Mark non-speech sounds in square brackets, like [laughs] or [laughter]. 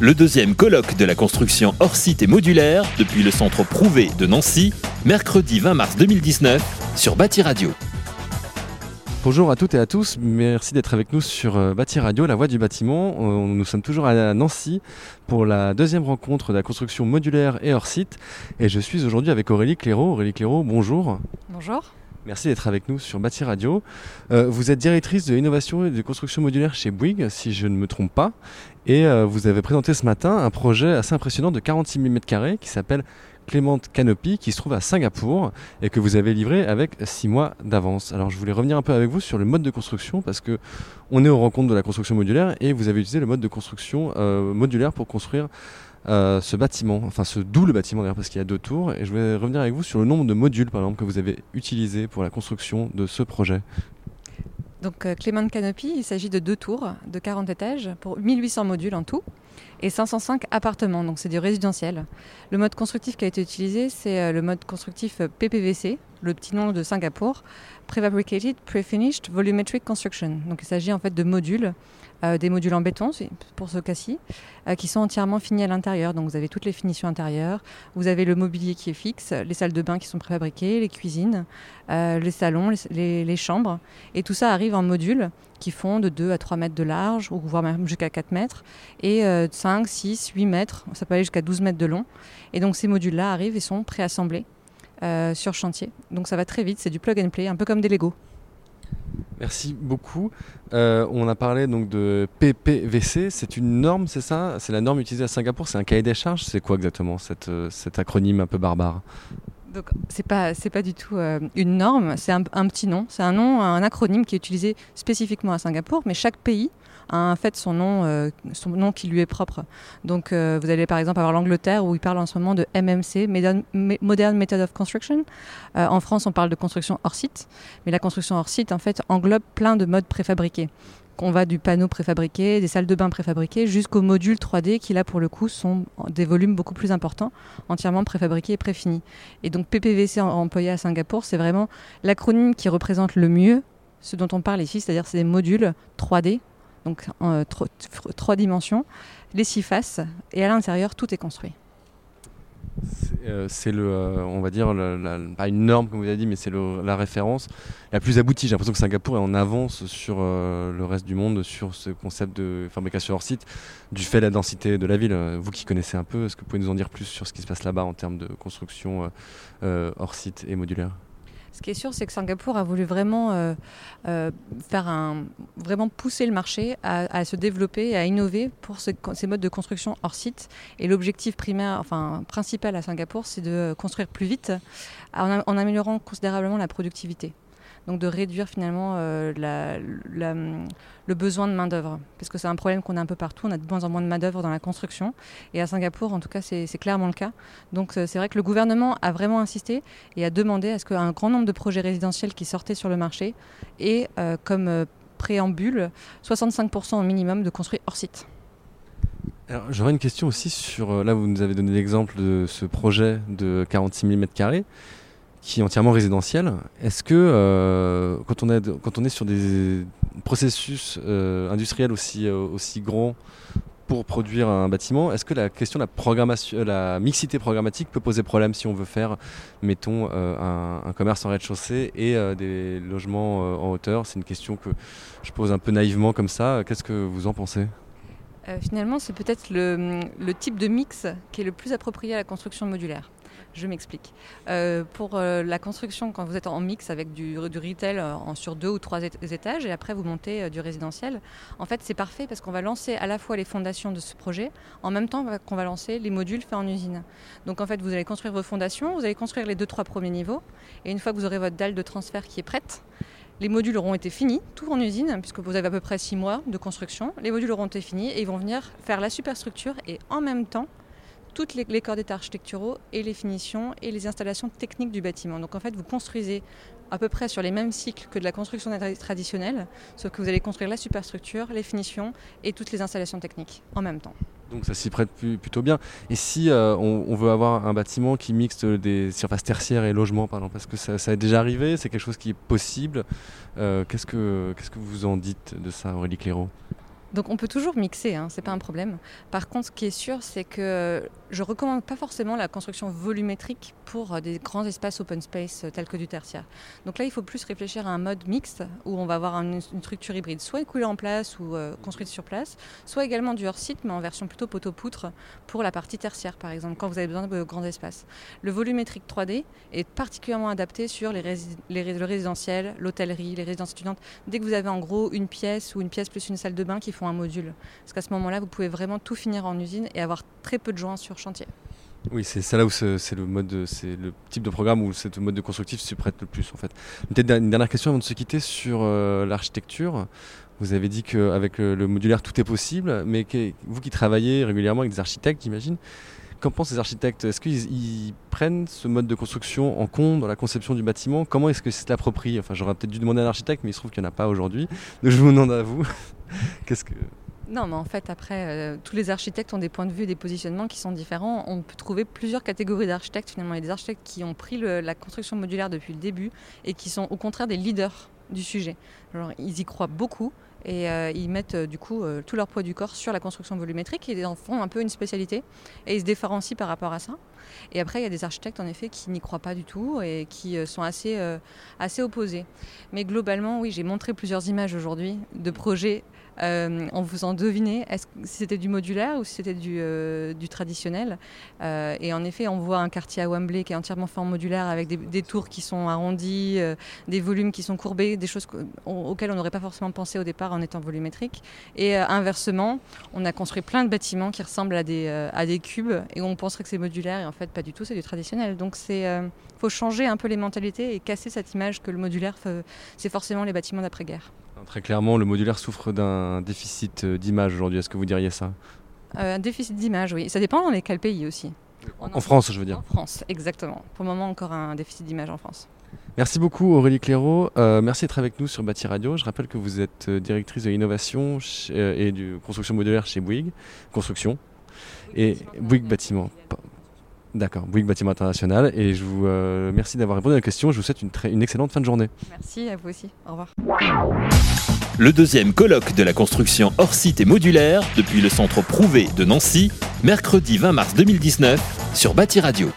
le deuxième colloque de la construction hors site et modulaire depuis le centre Prouvé de Nancy, mercredi 20 mars 2019 sur Bâti Radio. Bonjour à toutes et à tous, merci d'être avec nous sur euh, Bâti Radio, la voix du bâtiment. Euh, Nous sommes toujours à Nancy pour la deuxième rencontre de la construction modulaire et hors site. Et je suis aujourd'hui avec Aurélie Clairaut. Aurélie Clairaut, bonjour. Bonjour. Merci d'être avec nous sur Bâti Radio. Euh, vous êtes directrice de l'innovation et de construction modulaire chez Bouygues, si je ne me trompe pas. Et euh, vous avez présenté ce matin un projet assez impressionnant de 46 000 m2 qui s'appelle Clément Canopy, qui se trouve à Singapour et que vous avez livré avec 6 mois d'avance. Alors je voulais revenir un peu avec vous sur le mode de construction parce que on est aux rencontres de la construction modulaire et vous avez utilisé le mode de construction euh, modulaire pour construire euh, ce bâtiment, enfin ce double bâtiment d'ailleurs parce qu'il y a deux tours. Et je vais revenir avec vous sur le nombre de modules par exemple que vous avez utilisé pour la construction de ce projet. Donc euh, Clément Canopy, il s'agit de deux tours de 40 étages pour 1800 modules en tout et 505 appartements, donc c'est du résidentiel. Le mode constructif qui a été utilisé, c'est euh, le mode constructif PPVC, le petit nom de Singapour, Prefabricated Prefinished Volumetric Construction. Donc il s'agit en fait de modules, euh, des modules en béton pour ce cas-ci, euh, qui sont entièrement finis à l'intérieur. Donc vous avez toutes les finitions intérieures, vous avez le mobilier qui est fixe, les salles de bain qui sont préfabriquées, les cuisines, euh, les salons, les, chambres, et tout ça arrive en modules qui font de 2 à 3 mètres de large, ou voire même jusqu'à 4 mètres, et euh, 5, 6, 8 mètres, ça peut aller jusqu'à 12 mètres de long. Et donc ces modules-là arrivent et sont préassemblés euh, sur chantier. Donc ça va très vite, c'est du plug and play, un peu comme des Lego. Merci beaucoup. Euh, on a parlé donc de PPVC, c'est une norme, c'est ça? C'est la norme utilisée à Singapour, c'est un cahier des charges? C'est quoi exactement cette, euh, cet acronyme un peu barbare? Donc c'est pas c'est pas du tout euh, une norme, c'est un, petit nom, c'est un nom, un acronyme qui est utilisé spécifiquement à Singapour, mais chaque pays a en fait son nom, euh, son nom qui lui est propre. Donc euh, vous allez par exemple avoir l'Angleterre où ils parlent en ce moment de MMC, Modern, Method of Construction. En France on parle de construction hors site, mais la construction hors site en fait englobe plein de modes préfabriqués. On va du panneau préfabriqué, des salles de bain préfabriquées, jusqu'aux modules 3D qui là pour le coup sont des volumes beaucoup plus importants, entièrement préfabriqués et préfinis. Et donc PPVC employé à Singapour, c'est vraiment l'acronyme qui représente le mieux ce dont on parle ici, c'est-à-dire c'est des modules 3D, donc en euh, tro- tr- trois dimensions, les six faces, et à l'intérieur tout est construit. C'est euh, c'est le, euh, on va dire, la- pas une norme comme vous avez dit, mais c'est la référence la plus aboutie. J'ai l'impression que Singapour est en avance sur euh, le reste du monde sur ce concept de fabrication hors site, du fait de la densité de la ville. Vous qui connaissez un peu, est-ce que vous pouvez nous en dire plus sur ce qui se passe là-bas en termes de construction hors site et modulaire? Ce qui est sûr, c'est que Singapour a voulu vraiment euh, euh, faire pousser le marché à, se développer et à innover pour ce- ces modes de construction hors site. Et l'objectif primaire, enfin principal à Singapour, c'est de construire plus vite en améliorant considérablement la productivité. Donc de réduire finalement euh, le besoin de main d'œuvre, parce que c'est un problème qu'on a un peu partout. On a de moins en moins de main d'œuvre dans la construction, et à Singapour, en tout cas, c'est clairement le cas. Donc euh, c'est vrai que le gouvernement a vraiment insisté et a demandé à ce qu'un grand nombre de projets résidentiels qui sortaient sur le marché aient euh, comme préambule 65% au minimum de construits hors site. J'aurais une question aussi sur. Là, vous nous avez donné l'exemple de ce projet de 46 000 m2 qui est entièrement résidentiel. Est-ce que euh, quand, on est, quand on est sur des processus euh, industriels aussi, euh, aussi grands pour produire un bâtiment, est-ce que la question de la, programmation, la mixité programmatique peut poser problème si on veut faire, mettons, un, un commerce en rez-de-chaussée et des logements en hauteur? C'est une question que je pose un peu naïvement comme ça. Qu'est-ce que vous en pensez? Euh, finalement, c'est peut-être le, type de mix qui est le plus approprié à la construction modulaire. Je m'explique. Euh, pour euh, la construction, quand vous êtes en mix avec du, retail sur deux ou trois ét- étages et après vous montez du résidentiel, en fait c'est parfait parce qu'on va lancer à la fois les fondations de ce projet en même temps qu'on va lancer les modules faits en usine. Donc en fait vous allez construire vos fondations, vous allez construire les deux trois premiers niveaux et une fois que vous aurez votre dalle de transfert qui est prête, les modules auront été finis, tout en usine, puisque vous avez à peu près 6 mois de construction. Les modules auront été finis et ils vont venir faire la superstructure et en même temps toutes les, les corps d'état architecturaux et les finitions et les installations techniques du bâtiment. Donc en fait, vous construisez à peu près sur les mêmes cycles que de la construction tra- traditionnelle, sauf que vous allez construire la superstructure, les finitions et toutes les installations techniques en même temps. Donc ça s'y prête plutôt bien. Et si euh, on, veut avoir un bâtiment qui mixte des surfaces tertiaires et logements, par exemple, parce que ça, est déjà arrivé, c'est quelque chose qui est possible. Euh, qu'est-ce que vous en dites de ça, Aurélie Clairaut? Donc on peut toujours mixer, hein, c'est pas un problème. Par contre, ce qui est sûr, c'est que je recommande pas forcément la construction volumétrique pour euh, des grands espaces open space euh, tels que du tertiaire. Donc là, il faut plus réfléchir à un mode mixte où on va avoir une, structure hybride, soit coulée en place ou euh, construite sur place, soit également du hors-site, mais en version plutôt poteau-poutre pour la partie tertiaire, par exemple, quand vous avez besoin de grands espaces. Le volumétrique 3D est particulièrement adapté sur les, les le résidentiel, l'hôtellerie, les résidences étudiantes. Dès que vous avez en gros une pièce ou une pièce plus une salle de bain qui font un module. Parce qu'à ce moment-là, vous pouvez vraiment tout finir en usine et avoir très peu de joints sur chantier. Oui, c'est là où c'est le mode, c'est le type de programme où ce mode de constructif se prête le plus en fait. Peut-être une dernière question avant de se quitter sur euh, l'architecture. Vous avez dit qu'avec le, le, modulaire tout est possible, mais vous qui travaillez régulièrement avec des architectes, j'imagine, qu'en pensent les architectes? Est-ce qu'ils prennent ce mode de construction en compte dans la conception du bâtiment? Comment est-ce que c'est approprié? Enfin, j'aurais peut-être dû demander à l'architecte, mais il se trouve qu'il n'y en a pas aujourd'hui. Donc je vous demande à vous. [laughs] Qu'est-ce que non, mais en fait, après, euh, tous les architectes ont des points de vue, des positionnements qui sont différents. On peut trouver plusieurs catégories d'architectes. Finalement, il y a des architectes qui ont pris la construction modulaire depuis le début et qui sont au contraire des leaders du sujet. ils y croient beaucoup et euh, ils mettent euh, du coup tout leur poids du corps sur la construction volumétrique et en font un peu une spécialité et ils se différencient par rapport à ça. Et après, il y a des architectes en effet qui n'y croient pas du tout et qui sont assez, assez opposés. Mais globalement, oui, j'ai montré plusieurs images aujourd'hui de projets euh, en vous en deviner si c'était du modulaire ou si c'était du, euh, traditionnel. Euh, et en effet, on voit un quartier à Wembley qui est entièrement fait en modulaire avec des, tours qui sont arrondis, des volumes qui sont courbés, des choses auxquelles on n'aurait pas forcément pensé au départ en étant volumétrique. Et inversement, on a construit plein de bâtiments qui ressemblent à des, à des cubes et on penserait que c'est modulaire et en fait pas du tout, c'est du traditionnel. Donc il faut changer un peu les mentalités et casser cette image que le modulaire, c'est forcément les bâtiments d'après-guerre. Très clairement, le modulaire souffre d'un déficit euh, d'image aujourd'hui. Est-ce que vous diriez ça? Euh, Un déficit d'image, oui. Ça dépend dans les quel pays aussi. En, France, je veux dire. En France, exactement. Pour le moment, encore un déficit d'image en France. Merci beaucoup Aurélie Clairaut. Euh, merci d'être avec nous sur Bâti Radio. Je rappelle que vous êtes directrice de l'innovation et de construction modulaire chez Bouygues. Construction. Et Bouygues Bâtiment. D'accord, Bouygues Bâtiment International. Et je vous euh, remercie d'avoir répondu à la question. Je vous souhaite une, une excellente fin de journée. Merci à vous aussi. Au revoir. Le deuxième colloque de la construction hors site et modulaire depuis le centre Prouvé de Nancy, mercredi 20 mars 2019 sur Bâti Radio.